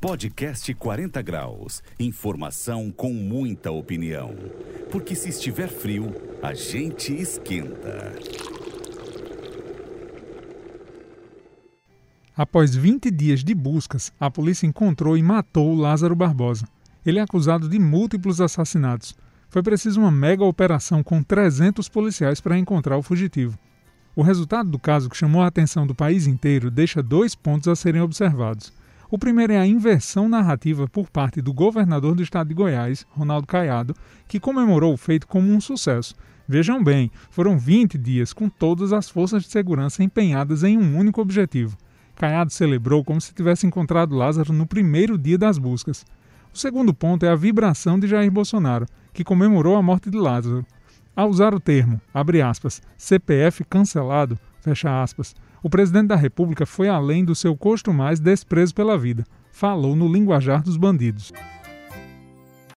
Podcast 40 Graus. Informação com muita opinião. Porque se estiver frio, a gente esquenta. Após 20 dias de buscas, a polícia encontrou e matou Lázaro Barbosa. Ele é acusado de múltiplos assassinatos. Foi preciso uma mega operação com 300 policiais para encontrar o fugitivo. O resultado do caso, que chamou a atenção do país inteiro, deixa dois pontos a serem observados. O primeiro é a inversão narrativa por parte do governador do estado de Goiás, Ronaldo Caiado, que comemorou o feito como um sucesso. Vejam bem, foram 20 dias com todas as forças de segurança empenhadas em um único objetivo. Caiado celebrou como se tivesse encontrado Lázaro no primeiro dia das buscas. O segundo ponto é a vibração de Jair Bolsonaro, que comemorou a morte de Lázaro. Ao usar o termo, abre aspas, CPF cancelado, fecha aspas, o presidente da República foi além do seu costumais desprezo pela vida. Falou no linguajar dos bandidos.